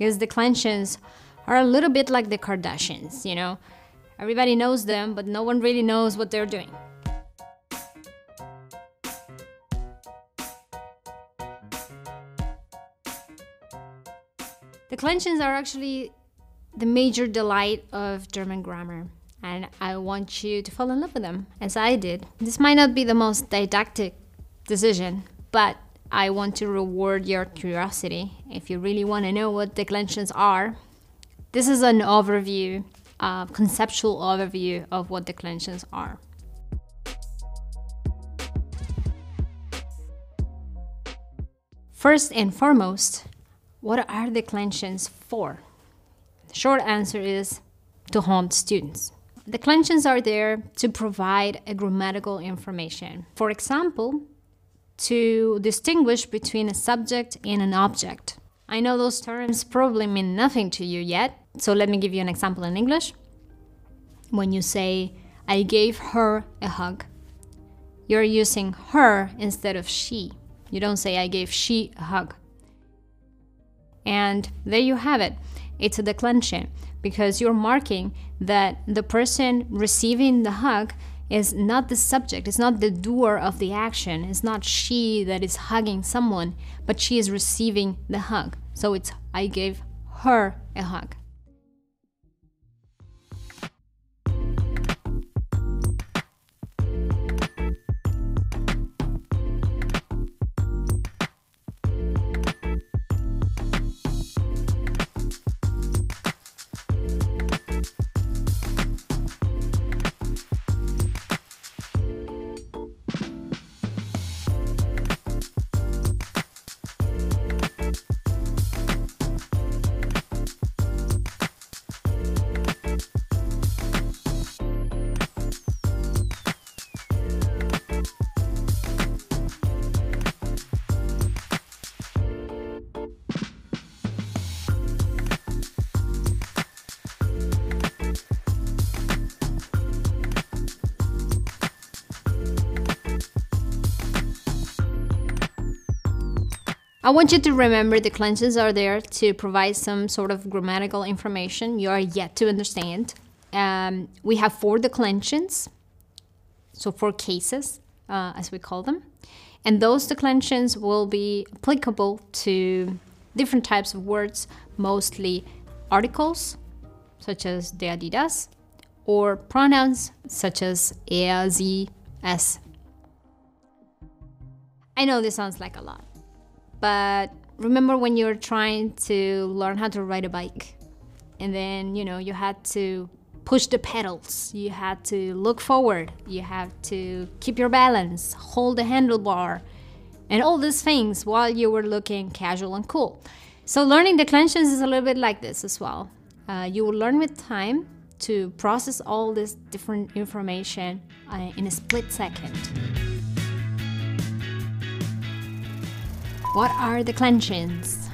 because the declensions are a little bit like the Kardashians, you know? Everybody knows them, but no one really knows what they're doing. The Declensions are actually the major delight of German grammar, and I want you to fall in love with them, as I did. This might not be the most didactic decision, but I want to reward your curiosity. If you really want to know what declensions are, this is an overview, uh, conceptual overview of what declensions are. First and foremost, what are declensions for? The short answer is to haunt students. Declensions are there to provide a grammatical information. For example, to distinguish between a subject and an object. I know those terms probably mean nothing to you yet, so let me give you an example in English. When you say, I gave her a hug, you're using her instead of she. You don't say, I gave she a hug. And there you have it. It's a declension because you're marking that the person receiving the hug is not the subject, it's not the doer of the action, it's not she that is hugging someone, but she is receiving the hug. So it's I gave her a hug. I want you to remember the declensions are there to provide some sort of grammatical information you are yet to understand. Um, we have four declensions, so four cases, uh, as we call them. And those declensions will be applicable to different types of words, mostly articles, such as der die, das, or pronouns, such as er, sie, es. I know this sounds like a lot but remember when you were trying to learn how to ride a bike and then, you know, you had to push the pedals, you had to look forward, you had to keep your balance, hold the handlebar, and all these things while you were looking casual and cool. So, learning declensions is a little bit like this as well. Uh, you will learn with time to process all this different information uh, in a split second. What are declensions?